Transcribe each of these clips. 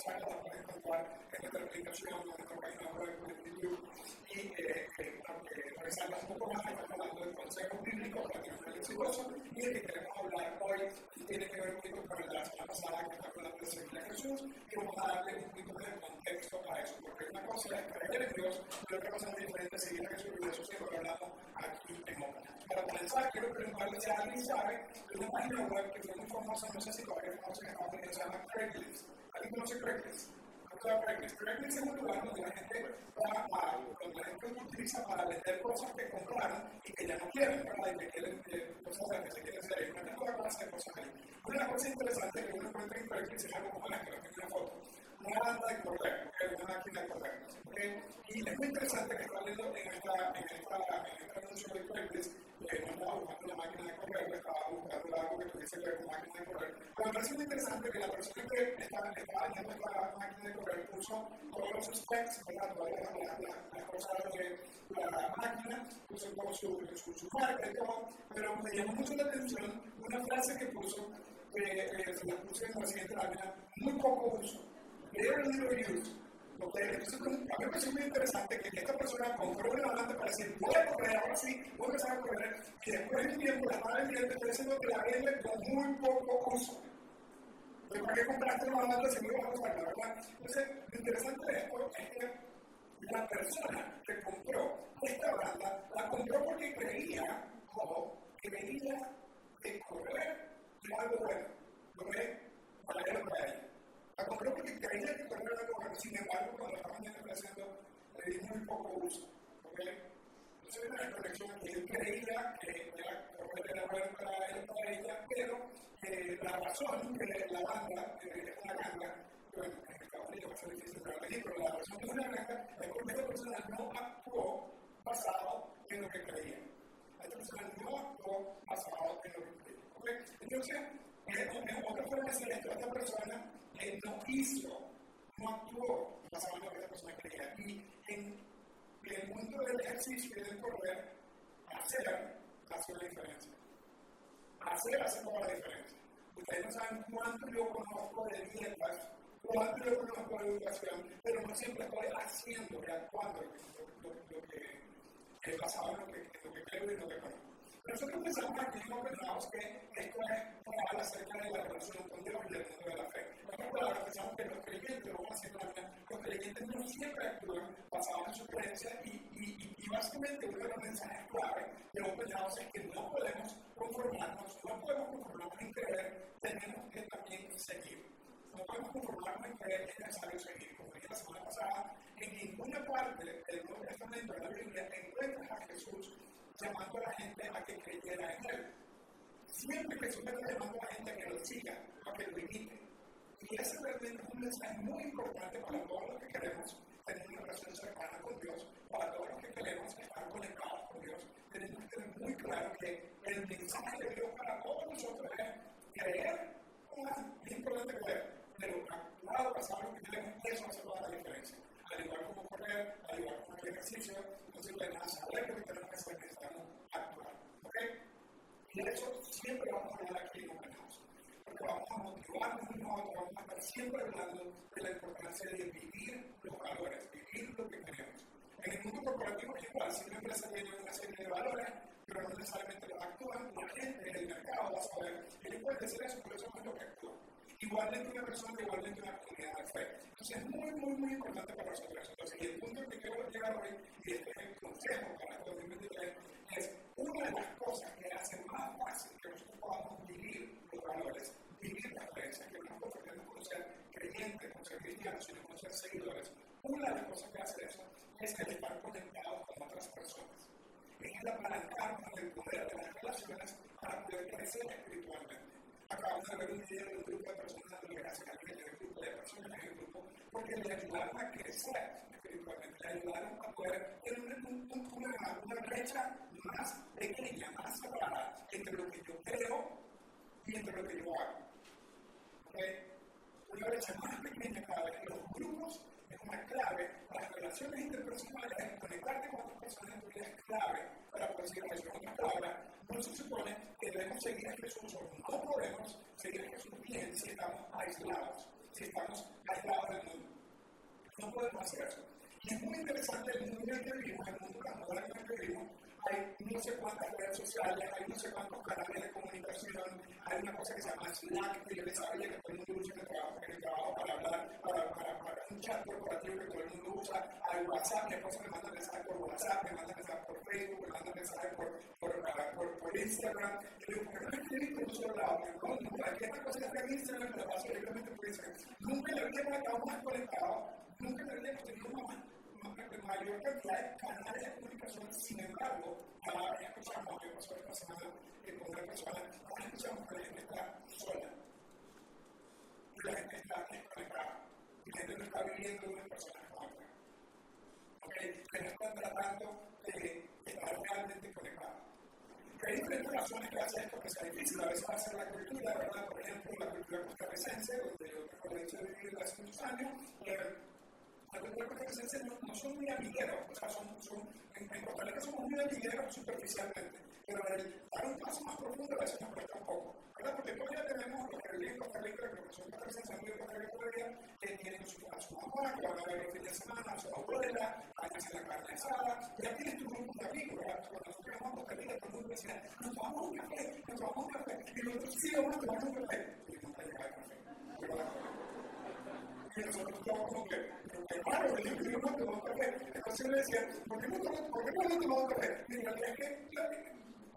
mensajes los encontrar. Y un poco más, estamos hablando del consejo bíblico para. Y el que queremos hablar hoy tiene que ver un con la semana pasada que está hablando de a Jesús. Y vamos a darle un poquito de contexto para eso. Porque una cosa es creer en Dios, pero otra cosa diferente seguir a Jesús. Y de eso siempre hablamos aquí en Para comenzar, quiero preguntarle si alguien sabe de una web que fue muy famosa, no sé si todavía es famosa se llama Craigslist. Hay muchos pregnancy. Muchas pregnancy. Pregnancy es un lugar donde la gente, va a, donde la gente lo utiliza para vender cosas que compraron y que ya no quieren, ¿verdad? Y que quieren eh, cosas que se quieren hacer. y Una cosa para hacer cosas ahí. Una cosa interesante que uno encuentra en pregnancy es algo como la que no tiene una foto nada de correr, es una máquina de correr. Y es muy interesante que estaba leyendo en esta, en esta, en esta de Coinbase, eh, no estaba buscando la máquina de correr, le estaba buscando algo que tuviese que ver con máquina de correr. Pero me parece muy interesante que la persona que estaba, leyendo esta máquina de correr puso todos los specs, ¿verdad? Todas las, cosas de la máquina, puso como su, su, su y todo, pero me llamó mucho la atención una frase que puso, que se la puse en la siguiente lámina, muy poco uso. Creo en el virus. Okay. Entonces, pues, a mí me pareció muy interesante que esta persona compró una volante para decir, voy a correr, ahora sí, voy a empezar a correr. Y después de un tiempo, la madre cliente está diciendo que la vende con muy poco uso. Entonces, ¿para qué compraste una volante si no ibas a usarla, verdad? Entonces, lo interesante de esto es que la persona que compró esta banda la compró porque creía como que venía de correr de algo bueno. ¿Lo ve? Para él, para él. Compré porque creía que podía la coger, sin embargo, cuando la página está haciendo, le di muy poco uso. ¿okay? Entonces, era una colección que él creía que era correr era bueno para él para ella, pero eh, la razón que la banda, eh, una banda, bueno, en Estados Unidos va a ser difícil para elegir, pero la razón que es una banda es porque esta persona no actuó basado en lo que creía. Esta persona no actuó basado en lo que creía. ¿okay? Entonces, eh, eh otra forma de hacer esto esta persona él no hizo, no actuó de la forma que esa persona creía. Y en el mundo del ejercicio y del correr, hacer hace la diferencia. Hacer hace toda la diferencia. Ustedes no saben cuánto yo conozco de dietas, cuánto yo conozco de educación, pero no siempre estoy haciendo, actuando lo, lo, que he pasado, lo que, lo que creo y lo que conozco nosotros eso creo que es algo que que esto es hablar acerca de la relación con Dios y el mundo de la fe. Nosotros palabras pensamos que los creyentes, lo vamos a los creyentes no siempre actúan basados en sus creencias y, y, y, básicamente uno de los mensajes clave de los pecados es que no podemos conformarnos, no podemos conformarnos en creer, tenemos que también seguir. No podemos conformarnos en creer, es necesario seguir. Como dije la semana pasada, en ninguna parte del Nuevo Testamento de la Biblia encuentras a Jesús llamando a la gente a que creyera en él. Siempre Jesús está llamando a la gente a que lo siga, a que lo imite. Y ese realmente es un mensaje muy importante para todos los que queremos tener una relación cercana con Dios, para todos los que queremos estar conectados con Dios. Tenemos que tener muy claro que el mensaje de Dios para todos nosotros es creer, es importante creer, pero actuar basado lo que tenemos, eso hace toda la diferencia. Al igual como correr, al igual como el ejercicio, no sirve de nada lo que tenemos que hacer y de hecho, siempre vamos a hablar aquí en la porque vamos a motivarnos unos otros, vamos a estar siempre hablando de la importancia de vivir los valores, vivir lo que queremos. En el mundo corporativo igual, si una empresa tiene una serie de valores, pero no necesariamente los actúan, la gente, en el mercado va a saber. Ellos pueden decir eso, pero eso es lo que actúan igualmente una persona, igualmente una comunidad de fe. Entonces es muy, muy, muy importante para nosotros. Entonces, y el punto que quiero llegar hoy, y este es el consejo para el 2023, es una de las cosas que hace más fácil que nosotros podamos vivir los valores, vivir las creencias que nos compartimos con ser creyentes, con ser cristianos, sino con ser seguidores. Una de las cosas que hace eso es el estar conectados con otras personas. Es el apalancarnos del poder de las relaciones para poder crecer espiritualmente. Acabamos de ver un video de un grupo de personas, de gracias a Dios, un grupo de personas en el grupo, porque le ayudaron a crecer espiritualmente, le ayudaron a poder tener una, una brecha más pequeña, más separada entre lo que yo creo y entre lo que yo hago. ¿Okay? Una brecha más pequeña cada vez. Los grupos una clave las relaciones interpersonales, conectarte con otras personas en es clave para poder seguir eso. En otras palabras, no se supone que debemos seguir a Jesús o no podemos seguir a Jesús bien si estamos aislados, si estamos aislados del mundo. No podemos hacer eso. Y es muy interesante el mundo en el que vivimos, el mundo moderno en el que vivimos, hay no sé cuántas redes sociales, hay no sé cuántos canales de comunicación, hay una cosa que se llama Slack, que yo les sabía que todo el mundo usa el trabajo, el trabajo para hablar, para, para, para, un chat corporativo que todo el mundo usa, hay WhatsApp, cosas que me mandan mensajes por WhatsApp, me mandan mensajes por Facebook, me mandan mensajes por, por, por, Instagram. Y digo, ¿por qué no escribís por un solo lado? No, no, aquí esta cosa está en Instagram, me la paso directamente por Instagram. Nunca le habíamos estado más conectados, nunca le habíamos tenido más mayor cantidad de canales de comunicación, sin embargo, cada vez escuchamos, yo pasó esta semana con persona, ahora escuchamos que la gente está sola, y la gente está desconectada, y la gente no está viviendo una persona con otra, ¿okay? que tratando de estar realmente conectados. Hay diferentes razones que hacen esto que sea difícil. A veces va a ser la cultura, ¿verdad? Por ejemplo, la cultura costarricense, donde yo tengo el hecho de vivir hace muchos años, los cuerpos se enseñan no son muy amigueros, o sea, son, son, en, en Costa Rica somos muy amigueros superficialmente, pero el dar un paso más profundo a veces nos cuesta un poco, ¿verdad? Porque todavía tenemos los que viven en Costa Rica, los que son costarricenses de Costa Rica que tienen su, a su mamá, que van a ver los fines de semana, a su abuela, a hacer la carne asada, ya tienes tu grupo de amigos, ¿verdad? Cuando nosotros vamos a Costa Rica, todo el mundo decía, nos tomamos un café, nos tomamos un café, y nosotros sí vamos a tomar un café, y nunca llega el café, y nosotros estamos como que, hermano, yo quiero no tomar café. Entonces yo le decía, ¿por qué no, ¿por qué no tomado café? Realidad es que,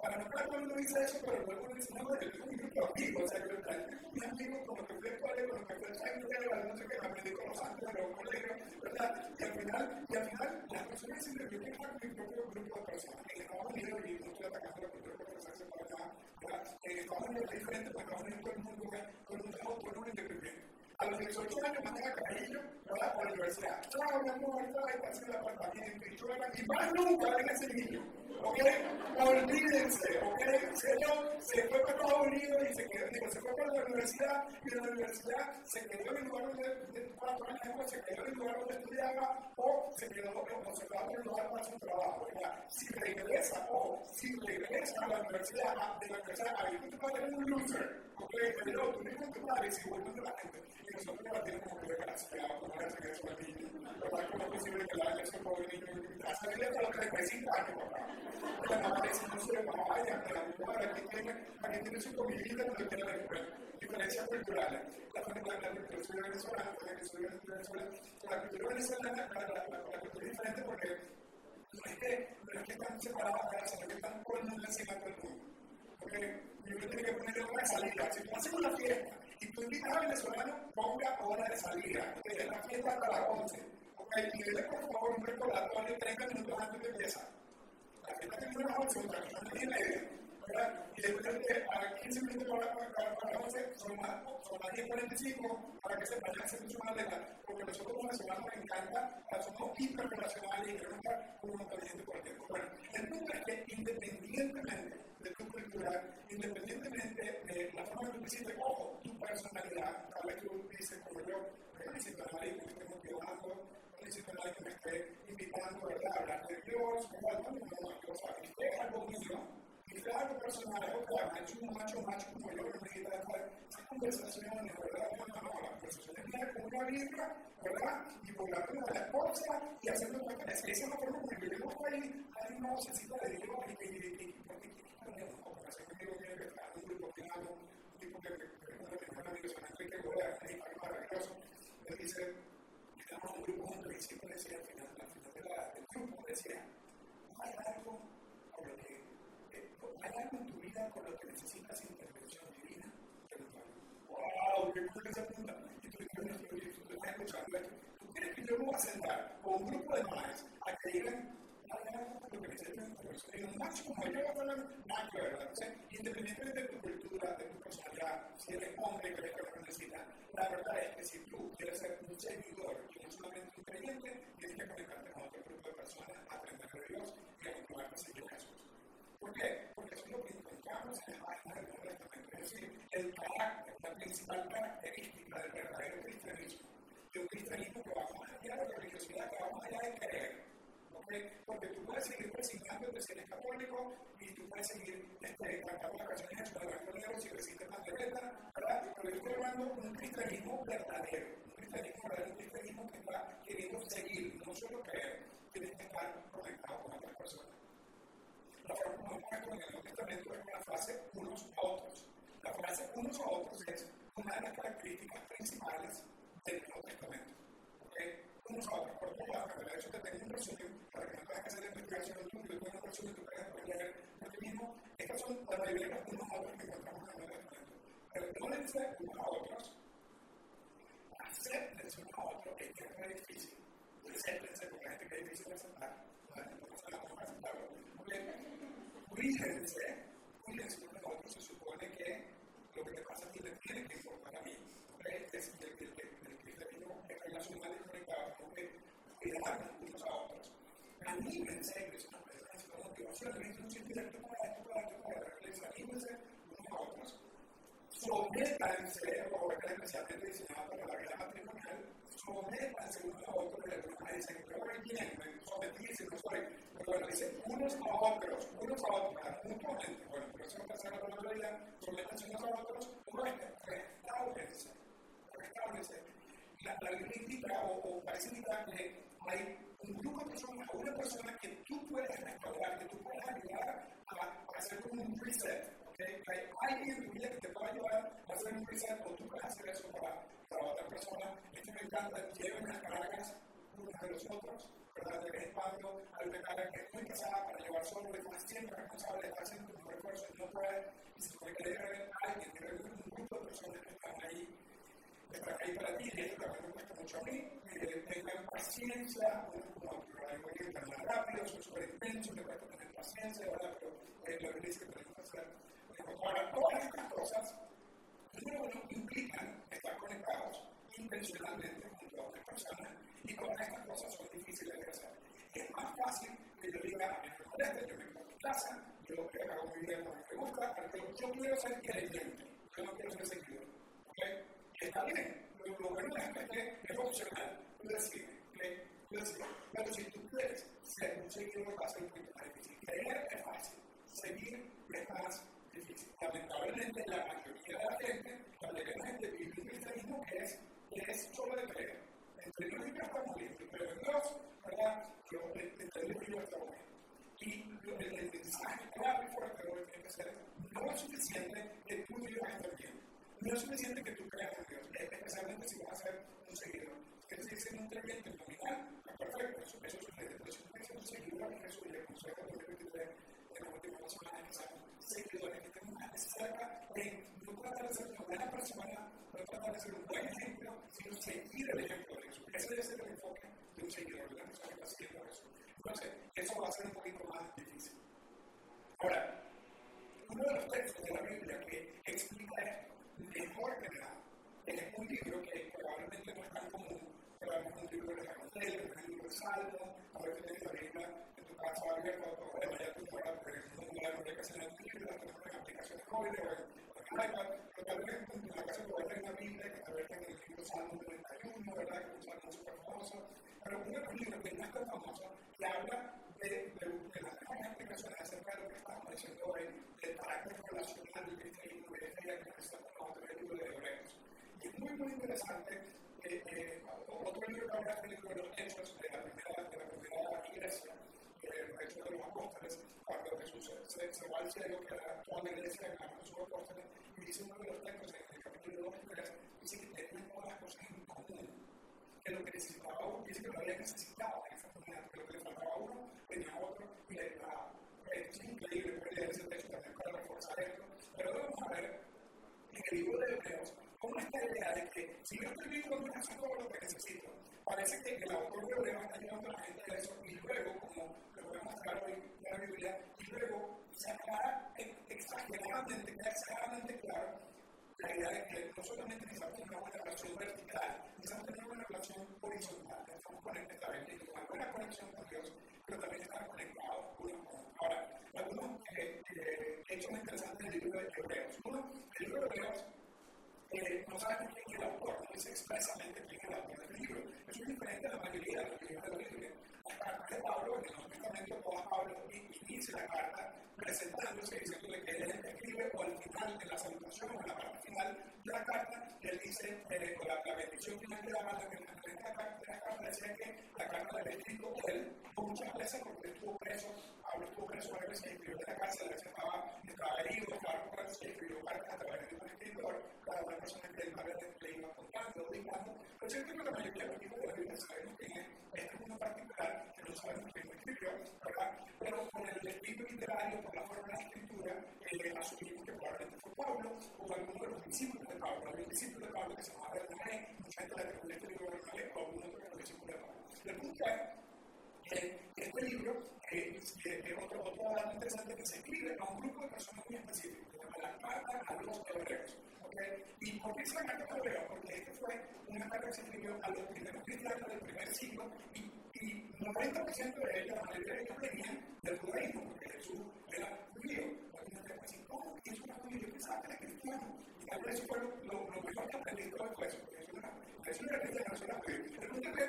para no claro, uno dice eso, pero luego uno dice, no, yo tengo un grupo de amigos, o sea, yo tengo un amigo con los que fui al cole, con los que fui al Chaino, no sé qué, aprendí con los santos de los colegios, ¿verdad? Y al final, y al final, las personas yo quiero estar con mi propio grupo de personas. En Estados Unidos, y no estoy atacando la cultura que se para acá, ¿verdad? En Estados Unidos es diferente, porque Estados Unidos todo el mundo con un trabajo autónomo independiente a los 18 años mandan a Carrillo por la universidad. Chao, mi amor, está en el apartamento y. Y más nunca ven ese niño. ¿Ok? Olvídense. ¿Ok? Señor, se fue para Estados Unidos y se quedó, digo, se fue para la universidad y en la universidad se quedó en el lugar donde, de cuatro años se quedó en el lugar donde estudiaba o se quedó, o se lugar para su trabajo. ¿verdad? Si regresa, o si regresa a la universidad, de la universidad, ahí tú vas a tener un loser. ¿Ok? Pero tú mismo te pares y vuelves de la gente y nosotros la tenemos como que de gracia, como la que es el niño. ¿Verdad? ¿Cómo es posible que la haya ese pobre niño a salir hasta los 35 años, papá? La mamá dice, no se va, vaya, que la mujer aquí tiene, aquí tiene su comidita cuando quiere la escuela. Diferencias culturales. La, la, la, la cultura venezolana, la que soy venezolana, la cultura venezolana, la, la, la, la cultura es diferente porque no es que, no es que están separadas, sino que yo tiene que ponerle una salida. Si tú haces una fiesta, y tú invitas a venezolano, ponga hora de salida. Desde la fiesta hasta las 11. Ok, y dile por favor un recordatorio 30 minutos antes de empezar. La fiesta termina a las 11, otra cosa no tiene media. ¿Verdad? Y de a 15 minutos para, para, para las 11 son las, son las 10.45 para que se vayan haciendo su maleta, porque nosotros como venezolanos nos encanta, somos hiperrelacionales y queremos estar con un por tiempo. Bueno, el que independientemente de tu cultura, independientemente de la forma en que hiciste, ojo, tu personalidad, tal vez tú dices como yo, no necesito a nadie que me esté motivando, no necesito a nadie que me esté invitando a hablar de Dios, o algo, no, no, no, o sea, es algo mío, y es algo personal, que ha hecho un macho macho como yo, no necesita esas conversaciones, ¿verdad? No, no, no, las conversaciones vienen con una birra, ¿verdad? Y por la de la esposa, y haciendo una esa es la forma como vivimos ahí, hay una vocecita de Dios, y que, y que, amigo tiene que estar un grupo final, un tipo que es uno de mis mejores amigos, San Enrique Gorea, un hispano maravilloso. Él dice, estamos en un grupo juntos y siempre decía al final, al final de la, del grupo, decía, no hay algo con lo que, eh, hay algo en tu vida con lo que necesitas intervención divina. ¡Wow! ¡Qué cool esa punta! Y tú, tú, tú, tú, tú estás escuchando esto que yo me voy a sentar con un grupo de madres a que digan lo que necesitan en un máximo mayor a nada que ver, Entonces, independientemente de tu cultura, de tu personalidad, si eres hombre, eres que lo necesita, la verdad es que si tú quieres ser un seguidor y no solamente un creyente, tienes que conectarte con otro grupo de personas, aprender de Dios y a continuar seguir a Jesús. ¿Por qué? Porque eso es lo que encontramos en la página del Nuevo. Es decir, el carácter, la principal característica del verdadero cristianismo, de un cristianismo que va más allá de la religiosidad, que va más allá de creer porque tú puedes seguir resignándote si eres católico y tú puedes seguir este, cantando las canciones de Blanco Negro si resistes la ¿verdad? Pero yo estoy hablando de un cristianismo verdadero, un cristianismo verdadero, un cristianismo que está queriendo seguir, no solo creer, tienes que estar conectado con otras personas. La forma hemos puesto en el Nuevo Testamento es la frase unos a otros. La frase unos a otros es una de las características principales del Nuevo Testamento. ¿okay? Unos a otros, por otro lado, de hecho te tengo un resumen para que no tengas que hacer la investigación tú, yo tengo un resumen, tú puedes leer por ti mismo. Estas son las mayoría de unos a otros que encontramos en el Nuevo Testamento. Dice unos a otros, acéptense unos a otros, que es muy difícil. Acéptense porque la gente que es difícil de aceptar. La gente no la puede Cuídense, cuídense unos a otros, se supone que lo que te pasa a tiene que informar a mí. Es el cristianismo es relacional y conectado con que cuidarnos unos a otros. Anímense, que una que es un sentimiento para esto, para esto, para esto, anímense unos a otros. Sométanse, o especialmente diseñado para la vida matrimonial, sométanse unos a otros, de alguna manera dicen, pero bien, me sometirse, no soy, pero bueno, dicen unos a otros, unos a otros, mutuamente, bueno, por eso pasa la palabra sométanse unos a otros, restáurense la, la Biblia indica o, o parece indicar que hay un grupo de personas una persona que tú puedes restaurar, que tú puedes ayudar a, hacer un reset. Alguien vida que te puede ayudar a hacer un reset o tú puedes hacer eso para, para otra persona. Esto me encanta, lleven las cargas unos de los otros, ¿verdad? De vez en cuando hay una que es muy pesada para llevar solo, de más siempre responsable estar haciendo tu mejor esfuerzo y no puede, y se puede que debe alguien, que un grupo de personas que están ahí está ahí para ti, y esto también me cuesta mucho a mí, tengan paciencia, como que más rápido, soy súper intenso, me cuesta tener paciencia, ¿verdad? Pero eh, la Biblia dice que tenemos que hacer. Ahora, todas estas cosas, número uno, implican estar conectados intencionalmente junto a otras personas, y todas estas cosas son difíciles de hacer. Es más fácil que yo diga, a mí me molesta, yo quedo en mi casa, yo hago mi vida como me gusta, pero yo quiero ser creyente, yo no quiero ser seguidor. ¿okay? está bien, lo, lo bueno es que es opcional, tú decides, decides. Pero si tú quieres ser un seguidor va a ser más difícil. Creer es fácil, seguir es más Lamentablemente la mayoría de la gente, la mayoría de la gente vive un cristianismo que es, que es solo de creer. Entre Dios y yo estamos bien, pero en Dios, ¿verdad? Pero entre Dios y yo estamos bien. Y el, el mensaje clave fuerte lo que tiene que ser, no es suficiente que tú y yo estén bien no es suficiente que tú creas en Dios, especialmente si vas a ser un seguidor. Quieres decir ser un creyente nominal, perfecto, eso, eso sucede, pero si tú ser un seguidor de Jesús y el consejo de 2023 en la última semana que seguidores, que estemos más cerca de no tratar de ser una buena persona, no tratar de ser un buen ejemplo, sino seguir el ejemplo de Jesús. Ese debe ser el enfoque de un seguidor, de persona que está Jesús. Entonces, eso va a ser un poquito más difícil. Ahora, uno de los textos de la Biblia que explica esto mejor que nada. Es un libro que probablemente no es tan común, es un libro de es un libro de Salmo, a tienes la Biblia en tu casa abierta o tu ya tu fuera, porque es un lugar que se en tu libro, tenemos en aplicaciones o en iPad, pero en la casa puedes tener una Biblia que el libro Salmo 31, ¿verdad? Que es un salmo súper famoso, pero uno de los libros que no es tan famoso, que habla de, de, de las acerca de lo que estamos diciendo hoy, del carácter relacional del cristianismo, de idea que necesitamos con el libro de Hebreos. Y es muy, muy interesante. Eh, eh, Hechos de la primera, de la primera iglesia, eh, los Hechos de los Apóstoles, cuando Jesús se, se va al cielo, que era toda la iglesia de sus apóstoles, y dice uno de los textos en el capítulo 2 y 3, dice que tenían todas las cosas en común que lo que necesitaba uno, dice que lo había necesitado en esa comunidad, que lo que le faltaba a uno, tenía otro y le daba. Es increíble poder leer ese texto también para reforzar esto, pero vamos a ver en el libro de Hebreos cómo está la idea de que si yo estoy viendo una cosa todo lo que necesito, parece que el autor de Hebreos está llevando a la gente a eso y luego, como lo voy a mostrar hoy en la Biblia, y luego se aclara exageradamente, exageradamente claro la idea de que no solamente necesitamos una buena relación vertical, necesitamos tener una relación horizontal, necesitamos conectar una buena conexión con Dios, pero también estar conectados uno con otro. Ahora, algunos eh, eh, hechos interesantes del libro de Hebreos. Uno, el libro de Hebreos eh, no sabemos quién es el autor, no dice expresamente quién es el autor del libro. Eso es diferente a la mayoría de libros de la Biblia. Las cartas de Pablo, en el Nuevo Testamento, toda Pablo la carta presentándose, diciéndole que él escribe o al final de la salutación o en la parte final de la carta, él dice, eh, con la, la, bendición final de la carta, que en la carta de la carta decía que la carta había escrito él muchas veces porque estuvo preso, Pablo estuvo preso varias veces, escribió de la cárcel, a veces estaba, estaba herido, claro, por eso escribió cartas a través de un escritor, para una persona que él le iba contando, digamos, pero cierto que la mayoría de los libros de la Biblia sabemos que este es uno particular, que no sabemos quién lo escribió, ¿verdad? Pero por el estilo literario, por la forma de la escritura, eh, asumimos que probablemente fue Pablo o alguno de los discípulos de Pablo. Había un discípulo de Pablo que se llamaba Bernabé, mucha gente le atribuye este libro de Bernabé o alguno de los discípulos de Pablo. El punto es que este libro, eh, eh, otro, otro dato interesante, que se escribe a un grupo de personas muy específicos, se llama la carta a los hebreos. ¿Y por qué es la carta a los hebreos? Porque este fue una carta que se escribió a los primeros cristianos del primer siglo y y 90% de ellos, la mayoría de ellos venían del judaísmo, porque Jesús era judío. Puede decir, ¿cómo Jesús era? Yo pensaba que era cristiano. Y tal vez fue lo, mejor que aprendí todo el eso, porque Jesús era, Jesús era cristiano, Jesús era judío. Que,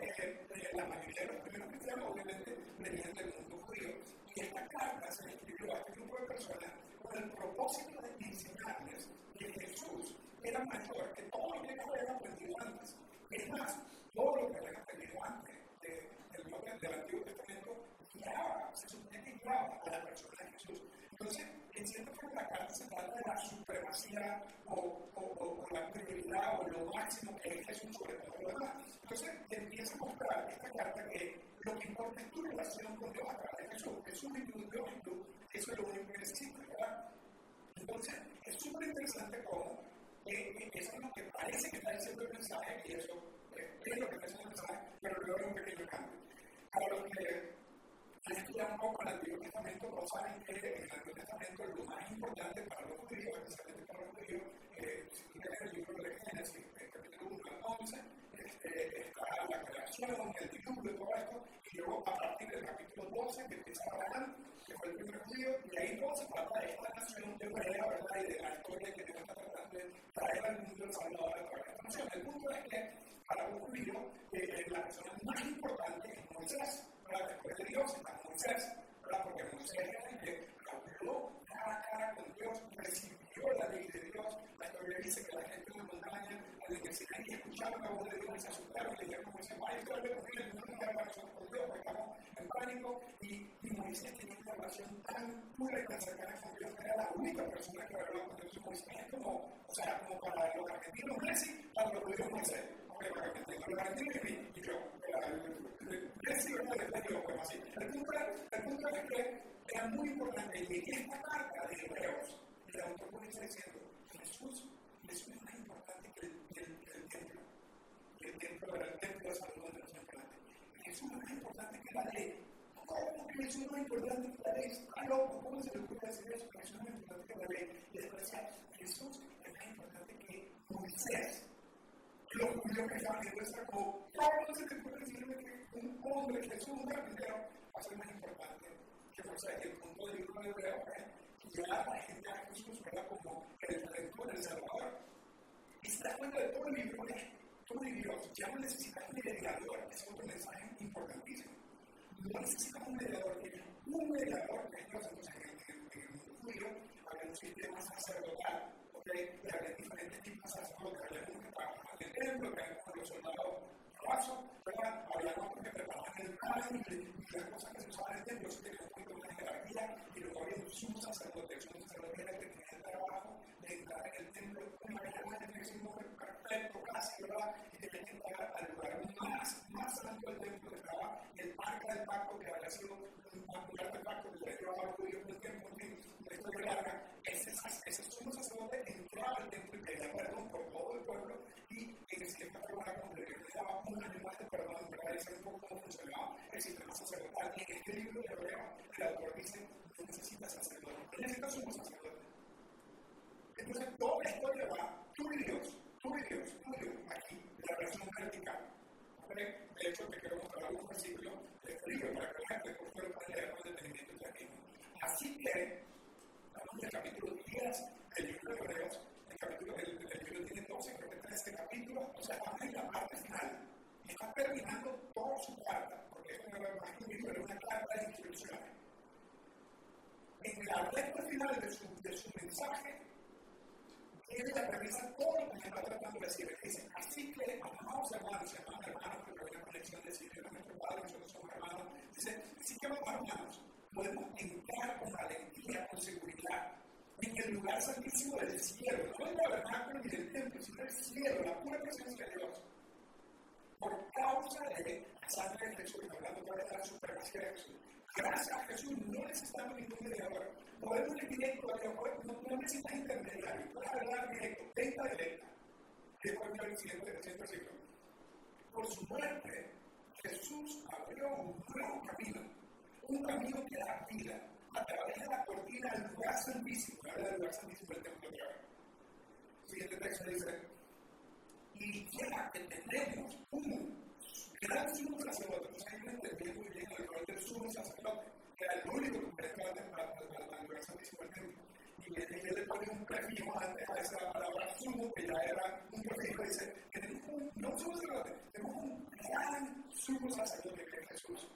es que eh, la mayoría de los primeros cristianos, obviamente, venían del mundo judío. Y esta carta se escribió a este grupo de personas con el propósito de enseñarles que Jesús era mayor que todo lo que ellos habían aprendido antes. Es más, todo lo que habían antes de, del, del Antiguo Testamento guiaba, se supone que guiaba a la persona de Jesús. Entonces, en cierta forma, la carta se trata de la supremacía o, o, o, o, la prioridad o lo máximo que es Jesús sobre todo lo demás. Entonces, empieza a mostrar esta carta que lo que importa es tu relación con Dios a través de Jesús. Jesús y tu Dios y tú, eso es lo único que necesitas, ¿verdad? Entonces, es súper interesante cómo eh, eso es lo que parece que está diciendo el mensaje y eso es lo que el mensaje, pero luego hay un pequeño cambio. Para los que han estudiado un poco el Antiguo Testamento, no saben que en el Antiguo Testamento lo más importante para los judíos, especialmente para los judíos, eh, si tú lees el libro de Génesis, el capítulo 1 al 11, este, está la creación, el diluvio, todo esto, y luego a partir del capítulo 12, que empieza Abraham, que fue el primer judío, y ahí todo se trata de esta nación hebrea, ¿verdad? Y de la historia que está tratando de traer al mundo el Salvador a través de esta nación. El punto es que para judío, eh, la persona más importante es Moisés, ¿verdad? Después de Dios está Moisés, ¿verdad? Porque Moisés es el que habló cara a cara con Dios, recibió la ley de Dios. La historia dice que la gente en la montaña, al que se y escuchaba la voz de Dios, y se asustaron, y dijeron, Moisés, vaya, esto es posible, no nos para nosotros con Dios, estamos en pánico. Y, y Moisés tenía una relación tan pura y tan cercana con Dios, que era la única persona que hablaba con Dios. Moisés es como, o sea, como para los argentinos Messi, para los judíos Moisés. Porque para los argentinos y yo, Messi, ¿verdad? Después yo, bueno, así. El punto, el punto es que era muy importante y esta carta de Hebreos, el autor comienza diciendo, Jesús, Jesús es más El templo era el templo de Salomón de los importante. Jesús es más importante que la ley. ¿Cómo que Jesús es más importante que la ley? Está loco, ¿cómo se le ocurre decir eso? Jesús es más importante que la ley. Y después decía, Jesús es más importante que Moisés. Los judíos que estaban viendo como, ¿cómo se le ocurre decirme que un hombre, Jesús, un carpintero, va a ser más importante que Moisés? Y el punto del libro de Hebreo es que ya la gente a Jesús ¿verdad? como el redentor, el salvador. Y se da cuenta de todo el libro, ya no necesitas un mediador, es otro mensaje importantísimo. No necesitas un mediador, un mediador, que es Dios, entonces en el mundo judío había un sistema sacerdotal, ¿ok? Y había diferentes tipos de sacerdotes, había unos que trabajaban en el templo, eran como los soldados rasos, ¿verdad? Había otros que preparaban el pan y las cosas que se usaban en el templo, eso tenía un poquito una jerarquía, y luego había un sumo sacerdote, el sacerdote que tenía el trabajo entrar en el templo una vez al año, tenía que ser un hombre perfecto, casi, ¿verdad? Y tenía que entrar al lugar más, más alto del templo, que estaba el arca del pacto, que había sido un lugar del pacto que le llevaba a los judíos por tiempo, en fin, una historia larga. Ese, ese sumo sacerdote entraba al templo y pedía perdón por todo el pueblo, y en cierta forma congregación un animal de perdón, para decir un poco cómo funcionaba el sistema sacerdotal. Y en este libro de Hebreo, el autor dice, no necesitas sacerdote, no necesitas un sacerdote. Entonces, toda la historia va, tú y Dios, y Dios, y Dios, aquí, en la versión vertical. De hecho, te quiero mostrar algunos versículos de este libro para que la gente después lo pueda leer con detenimiento y aquí. Así que, estamos en el capítulo 10 del libro de Hebreos, el capítulo, el, el libro tiene 12, creo que 13 capítulos, o sea, estamos en la parte final. Y está terminando toda su carta, porque es una, más que un libro, es una carta de instrucciones. En la recta final de su, de su mensaje, tiene la premisa todo lo que está tratando de decir. Dice, así que, amados hermanos y amadas hermanas, porque hay una conexión de Dios es nuestro Padre, nosotros somos hermanos. Dice, así que, amados hermanos, podemos entrar con alegría, con seguridad, en el lugar santísimo del cielo, no el tabernáculo ni del templo, sino el cielo, la pura presencia de Dios. Por causa de la sangre de Jesús, hablando de la supremacía de Jesús. Gracias a Jesús no necesitamos ningún mediador. Podemos ir directo a Dios, no, no necesitas intermediario, puedes hablar directo, venta directa. Después del siguiente, el siguiente siglo. Por su muerte, Jesús abrió un nuevo camino, un camino que da vida a través de la cortina del lugar santísimo, habla del lugar santísimo del templo otra. Siguiente texto dice, y ya que tenemos un gran sumo sacerdote, entonces ahí no entendí muy bien el rol del sumo sacerdote, que era el único que entrar al lugar santísimo del templo. Y él le pone un prefijo antes a esa palabra sumo, que ya era un prefijo, dice, tenemos un, no sumo sacerdote, tenemos un gran sumo sacerdote que es Jesús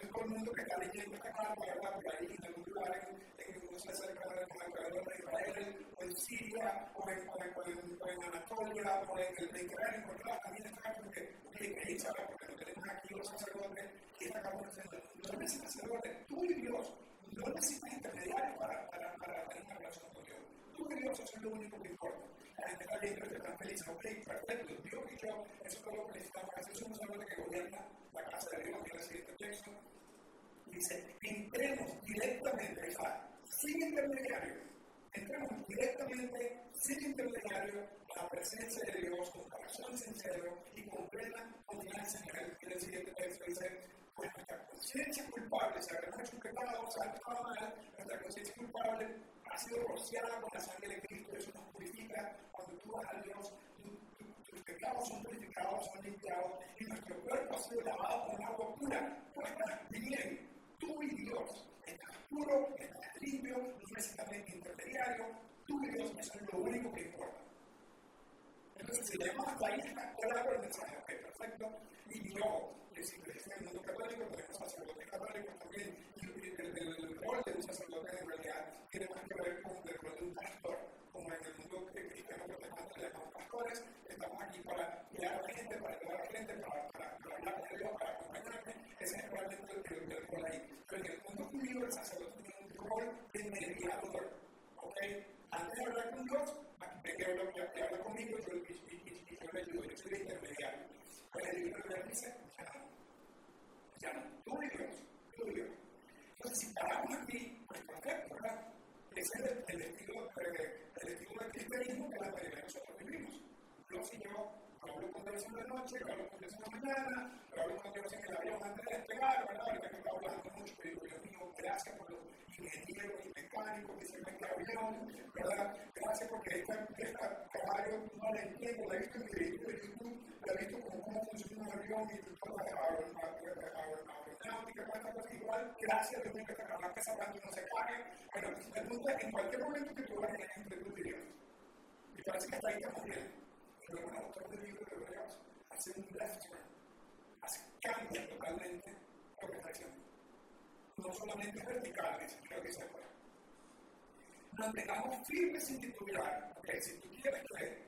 es todo el mundo que está leyendo esta carta, ¿verdad? Por ahí en algún lugar, en, en no sé, de Israel, o en Siria, o en, o en, en, Anatolia, o en el Mediterráneo, claro, también carta, porque, porque que sabe, porque no tenemos aquí los sacerdotes, y esta carta nos no necesitas sacerdote, tú y Dios, no necesitas intermediarios para, para, para tener una relación con Dios. Tú y Dios, lo único que importa. La gente está leyendo esto tan feliz, ok, perfecto, Dios y yo, eso es todo lo que necesitamos, eso es un sacerdote que gobierna la casa de Dios, que es el siguiente texto dice, entremos directamente, sin intermediario, entremos directamente, sin intermediario, a la presencia de Dios, con corazón sincero y con plena confianza en Él. En el siguiente texto dice, pues nuestra conciencia culpable, si habremos hecho un pecado, o algo mal, nuestra conciencia culpable ha sido rociada con la sangre de Cristo, eso nos purifica. Cuando tú vas a Dios, tus pecados son purificados, son limpiados, y nuestro cuerpo ha sido lavado con agua pura. Pues estás bien, tú y Dios. Estás puro, estás limpio, no necesitas intermediario, tú y Dios, es lo único que importa. Entonces, si leemos hasta ahí, está claro el mensaje, ok, perfecto. Y yo, que si en el mundo católico, tenemos sacerdotes católicos también, el, rol de un sacerdote en realidad tiene más que ver con el rol de un pastor, como en el mundo cristiano protestante le llamamos pastores, estamos aquí para guiar a la gente, para ayudar a la gente, para, para, para hablar de Dios, para acompañarme, ese es realmente el, el rol ahí. Pero en el mundo judío el sacerdote tiene un rol de mediador, ¿ok? Antes de hablar con Dios, ve que habla, que habla conmigo, yo, y, yo le ayudo, yo soy el intermediario. Pero el libro de dice, ya ya tú y Dios, tú y. Entonces, si paramos aquí, pues perfecto, ¿verdad? Ese es el, el estilo, eh, el estilo del cristianismo que la mayoría nosotros vivimos. Dios y yo hablo con Dios en la noche, hablo con Dios en la mañana, hablo con Dios en el avión antes de despegar, ¿verdad? Ahorita que está hablando mucho, pero Dios mío, gracias por los ingenieros y que sirven este avión, ¿verdad? Gracias porque esta, esta caballo no la entiendo, la he visto en videos de YouTube, la he visto como cómo funciona un avión y toda la aeronáutica, cuántas cosas igual, gracias Dios mío que esta que sabrán no se cae. Bueno, el punto en cualquier momento que tú vayas entre tú y Dios, y parece que hasta ahí estamos bien pero un autor del libro de Hebreos hace un left turn, hace, cambia totalmente lo que está haciendo. No solamente es vertical, sino que se puede. Mantengamos firmes sin titubear, porque si tú quieres creer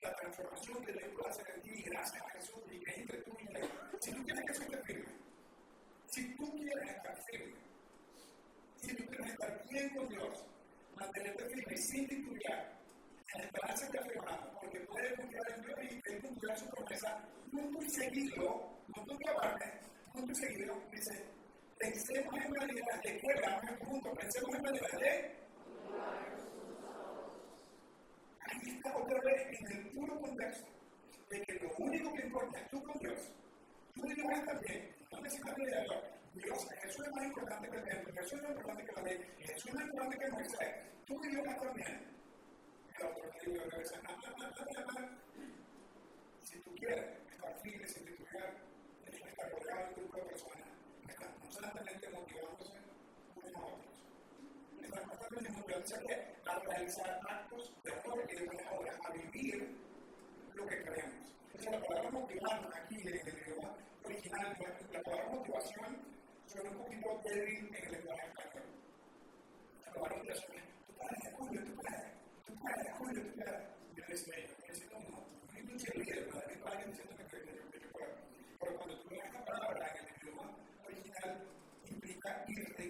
la transformación que Dios puede en ti gracias a Jesús y que entre tú y Él, si tú quieres que eso esté firme, si tú quieres estar firme, si tú quieres estar bien con Dios, mantenerte firme sin titubear, en esperanza que afirmamos, porque puede confiar en Dios y Él cumplirá su promesa, punto y seguido, no punto aparte, punto y seguido, dice, pensemos en realidad de en punto, pensemos en realidad de Ahí está otra vez en el puro contexto de que lo único que importa es tú con Dios cristiana también, no necesitas liderazgo. Dios, Jesús es más importante que el templo, Jesús es más importante que la ley, Jesús es más importante que Moisés. Tú y Dios también. El otro te digo, si tú quieres estar firme, si tú quieres estar rodeado de un grupo de personas que están constantemente motivándose unos a otros. A realizar actos de amor y de buenas obras, a vivir lo que creemos. Entonces, la palabra motivar aquí en el idioma original, la palabra motivación suena un poquito débil en el lenguaje español. La palabra motivación es, tú puedes, Julio, tú puedes, tú puedes, Julio, tú puedes. Yo yo no, no. Pero cuando tú ves esta palabra en el idioma original, implica irritar,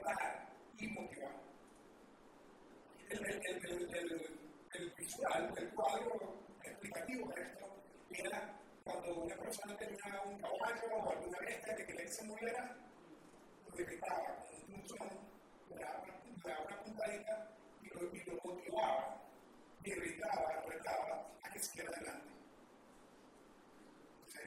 retar y motivar. El, visual, el cuadro explicativo de esto era cuando una persona tenía un caballo o alguna bestia que quería que se moviera, lo irritaba con un son, le daba una puntadita y lo, y lo motivaba, irritaba, retaba a que siguiera adelante.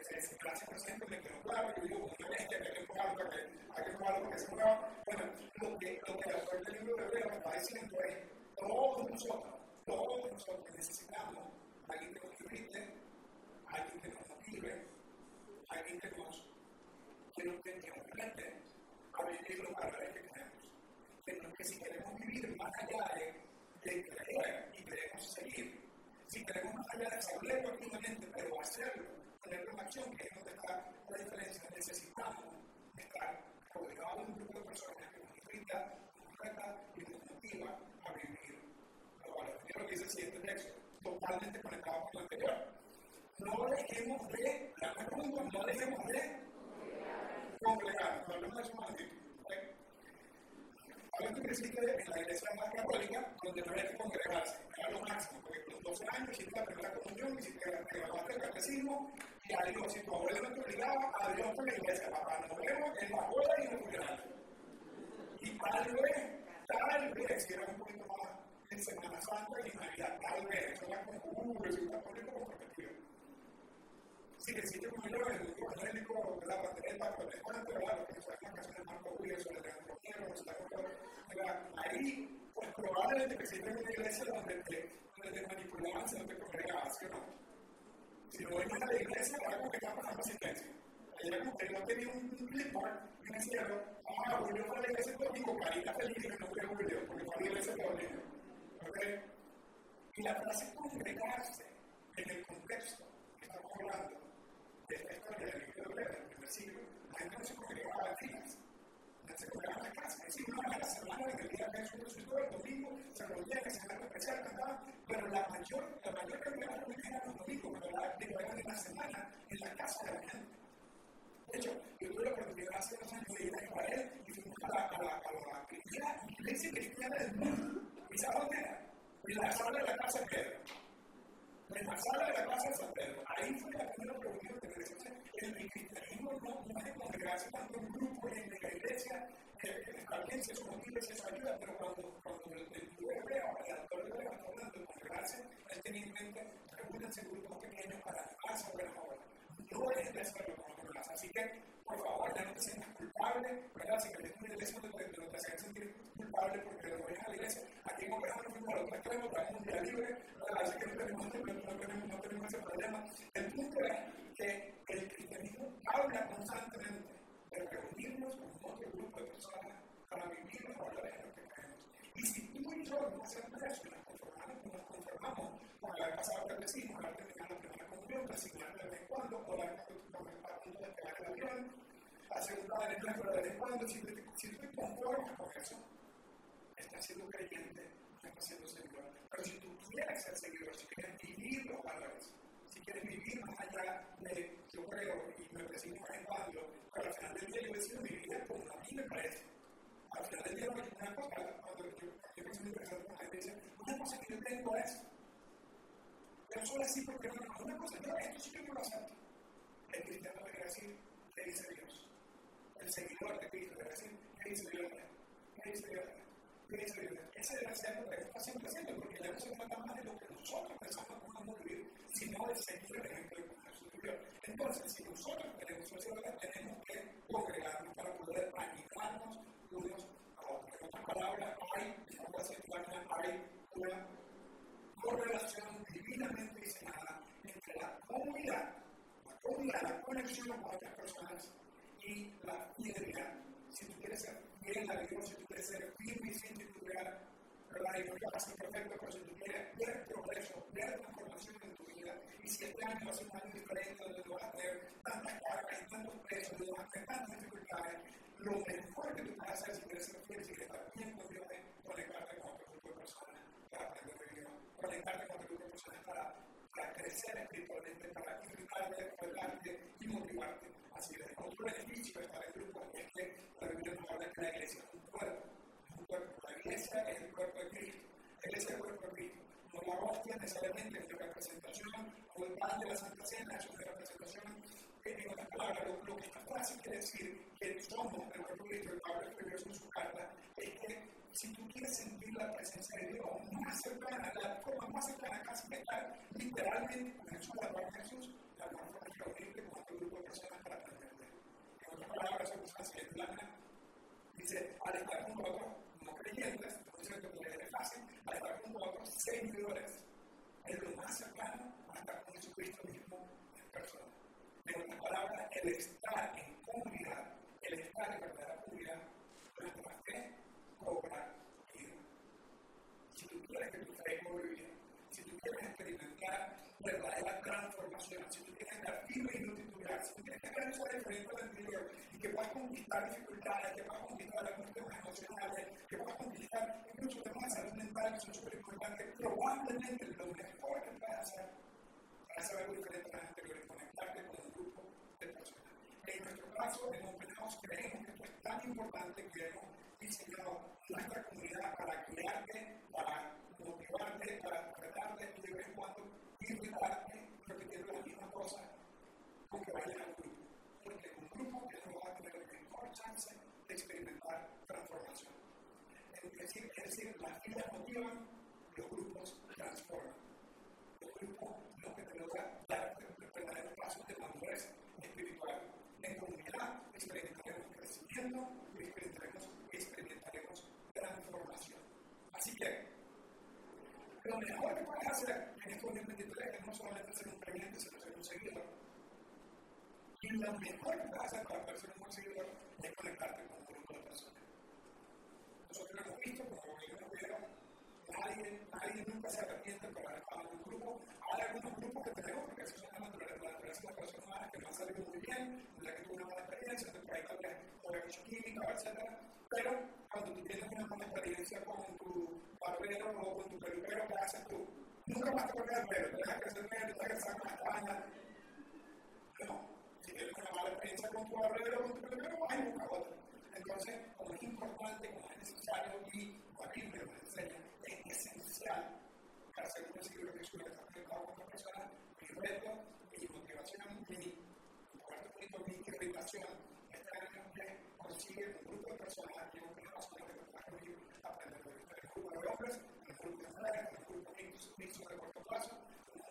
Ese clásico ejemplo me quedó claro, yo digo, bestia que hay que empujarlo para que, hay que empujarlo para que se mueva. Bueno, lo que, lo que el del libro de Hebreo me está diciendo es, todos nosotros, todos nosotros necesitamos alguien que nos irrite, alguien que nos motive, alguien que nos, que nos, que nos a vivir los valores que tenemos. Que, nos, que si queremos vivir más allá de, de creer y queremos seguir, si queremos más allá de saberlo activamente, pero hacerlo, ponerlo en acción, que es donde está la diferencia, necesitamos estar rodeados de un grupo de personas que nos irrita, nos reta y nos motiva a vivir los valores. Mira lo que dice el siguiente texto totalmente conectado con lo anterior. No dejemos de, la pregunta, no dejemos de congregar. Hablamos de más Hablando que que en la iglesia más católica, donde no hay que congregarse, era lo máximo, porque los 12 años hiciste la primera comunión, hiciste te graduaste el catecismo, y a Dios, si tu abuelo no te obligaba, a Dios por la iglesia, papá, nos vemos en la boda y en el funeral. Y tal vez, tal vez, si era un poquito más en Semana Santa y en Navidad, tal vez, eso va con un si está poniendo que sitio como yo, el grupo evangélico, la pandereta, con el cuento, ¿verdad? Lo que son las canciones de Marco Julio, sobre Alejandro Miero, está ¿verdad? Ahí, pues probablemente que en una iglesia donde te, donde te manipulaban, si no te congregabas, ¿sí o no? Si no venía a la iglesia, era como que estaba pasando asistencia. Era como que no tenía un clipboard me decía, ah, Julio fue a la iglesia el domingo, carita feliz, y no fue Julio, porque fue a la iglesia el domingo. Y la frase congregarse en el contexto que estamos hablando iglesia cristiana del mundo. ¿Y sabes dónde era? En la sala de la casa de Pedro. En la sala de la casa de San. Ahí fue la primera reunión de iglesia. El cristianismo no, es de congregarse tanto en grupo en la iglesia. Está bien si motiva, si eso ayuda, pero cuando, cuando el, el hebreo, el autor hebreo está hablando de congregarse, él tiene en mente, reúnanse en grupos pequeños para hacer buenas obras. No es de hacerlo con lados. Así que, por favor, ya no te sientas culpable, ¿verdad? Si quieres una iglesia, no te, te hagas sentir culpable porque lo voy a la iglesia. Aquí en Oveja no fuimos a los extremos, estamos un día libre, así que no tenemos, no, tenemos, no tenemos ese problema. El punto es que el cristianismo habla constantemente de reunirnos con otro grupo de personas para vivir los valores en los que creemos. Y si tú y yo no hacemos eso nos conformamos, nos conformamos con la pasada que decimos, la terminar la primera comunión, resignar de vez en cuando, o la avión, hacer un padre nuestro de vez en cuando, si tú te conformas con eso, estás siendo creyente, no estás siendo seguidor. Pero si tú quieres ser seguidor, si quieres vivir los valores, si quieres vivir más allá de yo creo y me presento más en cuando, pero al final del día yo decido vivir como a mí me parece. Al final del día, una cosa, cuando yo, yo pienso interesante con la gente dice, una cosa que yo tengo es, pero solo así porque no, no, una cosa, yo esto sí que yo lo acepto. El cristiano debe decir, ¿qué dice Dios? El seguidor de Cristo debe decir, ¿qué dice Dios? ¿Qué dice Dios? Ese debe ser que está siempre haciendo, porque ya no se trata más de lo que nosotros pensamos que vamos a vivir, sino de seguir el ejemplo de Jesús vivió. Entonces, si nosotros tenemos sociedad, tenemos que congregarnos para poder animarnos unos a otros. En otras palabras, hay, hay una correlación divinamente diseñada entre la comunidad, comunidad, la conexión con otras personas y la fidelidad. Si tú quieres ser fiel a Dios, si tú quieres ser firme y sin titular, ¿verdad? Y no te vas perfecto, pero si tú quieres ver progreso, ver transformación en tu vida, y si este año ser un año diferente, donde no vas a tener tantas cargas y tantos pesos, donde vas a tener tantas dificultades, lo mejor que tú puedes hacer si quieres ser fiel, si quieres estar bien con Dios, es conectarte con otro grupo de personas para aprender de Dios, conectarte con otro grupo de personas para, para crecer espiritualmente, apoyarte y motivarte. Así es, otro beneficio de estar en grupo es que la Biblia nos habla que la iglesia es un cuerpo, es un cuerpo. La iglesia es el cuerpo de Cristo, la iglesia es el cuerpo de Cristo. No la hostia necesariamente es una representación, o el pan de la Santa Cena es una representación. En otras palabras, lo, lo que esta frase quiere decir que somos el cuerpo de Cristo, el Pablo escribió en su carta, es que si tú quieres sentir la presencia de Dios más cercana, la forma más cercana, casi que estar literalmente con Jesús, la de Jesús, la forma reunirte con otro grupo de personas para aprender. En otras palabras, esa persona se plana, dice, al estar junto a otros no creyentes, no es cierto que es fácil, al estar junto a otros seguidores, es lo más cercano a estar con Jesucristo mismo en persona. En otras palabras, el estar en comunidad, el estar en verdadera comunidad, nuestra fe cobra vida. Si tú quieres que tu fe cobre vida, si tú quieres experimentar verdadera transformación, estar y no titular, si tú quieres que eso diferente al anterior y que puedas conquistar dificultades, que puedas conquistar algunos temas emocionales, que puedas conquistar incluso temas de salud mental que son súper importantes, probablemente lo mejor que puedas hacer para hacer algo diferente a las anteriores, conectarte con un grupo de personas. En nuestro caso, en Open creemos que esto es tan importante que hemos diseñado nuestra comunidad para crearte, para motivarte, para tratarte y de vez en cuando invitarte repitiendo la misma cosa con que vayas al grupo. Porque un grupo que no va a tener mejor chance de experimentar transformación. Es decir, es decir las filas motivan, los grupos transforman. Los grupos lo que te logra dar verdaderos pasos de madurez espiritual. En comunidad experimentaremos crecimiento experimentaremos, experimentaremos transformación. Así que, lo mejor que puedes hacer en este 2023 es no solamente ser un creyente, sino ser un seguidor. Y lo mejor que puedes hacer para ser un buen seguidor es conectarte con un grupo de personas. Nosotros lo hemos visto, como no veo, nadie, nadie nunca se arrepiente en un grupo. Hay algunos grupos que tenemos, porque eso es la la de las personas humanas que no han salido muy bien, en la que tuvo una mala experiencia, que por ahí tal vez por mucho química, etc. Pero cuando tú tienes una buena experiencia con tu barbero o con tu peluquero, ¿qué haces tú? Nunca más te cortas el pelo, te dejas crecer el pelo, te dejas crecer las castañas. No, si tienes una mala experiencia con tu barbero o con tu peluquero, vas y busca otro. Entonces, como es importante, como es necesario, y la Biblia nos enseña, es esencial para ser un seguidor de Jesús, que está conectado con otras personas, mi reto, mi motivación, mi, mi irritación, este año es conseguir un grupo de personas, una que te pueda reunir, aprender de un grupo de hombres, un grupo de mujeres, un grupo mixto de corto plazo,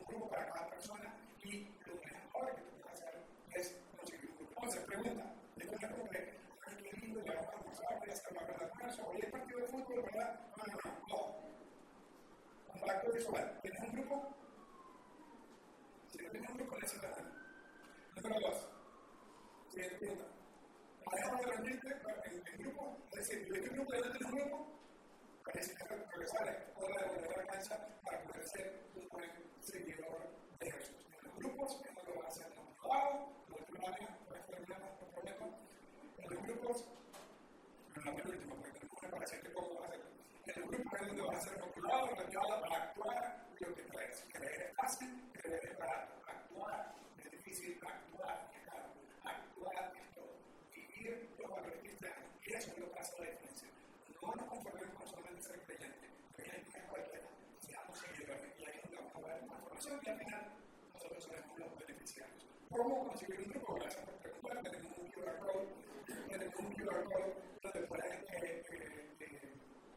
un grupo para cada persona, y lo mejor que tú puedes hacer es conseguir un grupo. Entonces, pregunta, de que ay, qué lindo, ya vamos a almorzar, voy a hacer la verdad almuerzo, hoy partido de fútbol, ¿verdad? No, no, no, no. Contacto visual. ¿Tienes un grupo? Si no tienes un grupo, necesitas. Número dos. Siguiente pregunta. ¿Has de reunirte en, grupo? Es decir, yo estoy en grupo, ¿ya tienes un regresar o de la cancha para poder ser un buen seguidor de Jesús. En los grupos, eso lo vas a hacer en un privado, en el primario, no es problema, no prometo. En los grupos, en la penúltima, porque tenemos para que poco vas a hacer. En los grupos es donde vas a ser motivado, motivado para actuar lo que crees. Creer es fácil, creer es barato. Actuar es difícil, actuar es caro. Actuar es todo. Vivir los valores cristianos. Y eso es lo que hace la diferencia. No nos conformemos con solamente ser creyentes. Creyentes es cualquiera. Seamos seguidores. Y ahí es donde vamos a ver información y al final nosotros seremos los beneficiarios. ¿Cómo conseguir un grupo? Gracias por preguntar. Tenemos un QR code. Tenemos un QR code donde puedes eh, eh,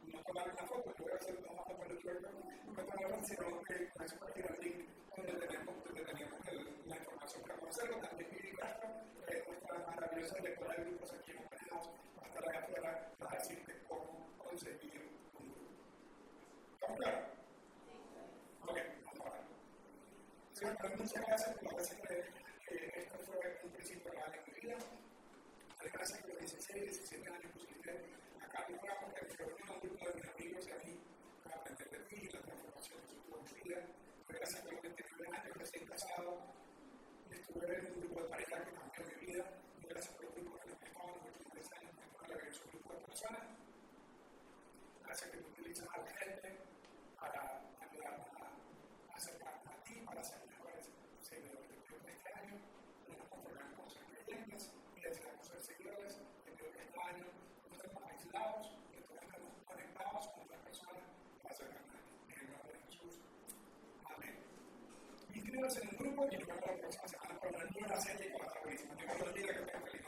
no tomar una foto, yo voy a hacer una foto para el QR code, no tomarla, sino que con eso puedes ir al link donde tenemos, donde tenemos el, la información para conocerlo. También de lectura de grupos aquí en Operados, va a estar allá afuera para decirte cómo conseguir un grupo. ¿Estamos claros? Ok, vamos a ver. Señor, muchas gracias por la esto fue un principio real en mi vida. Gracias por los 16, 17 años usted acá en programa, que reunió un grupo de mis amigos y a mí para aprender de ti, la transformación que tuvo en mi vida. Gracias por los 29 años recién casado. Estuve en un grupo de pareja que cambió mi vida. Gracias por los grupos en los que estaba en los últimos 3 años, me un grupo de personas. Gracias que utilizas a la gente para ayudarnos a acercarnos a ti, para ser mejores seguidores de este año. No nos conformamos con ser creyentes y deseamos ser seguidores de este año. No estamos aislados, que todos estamos conectados con otras personas para acercarnos a ti. En el nombre de Jesús. Amén. En el grupo y nos vemos la próxima semana para una nueva serie con la. Que Dios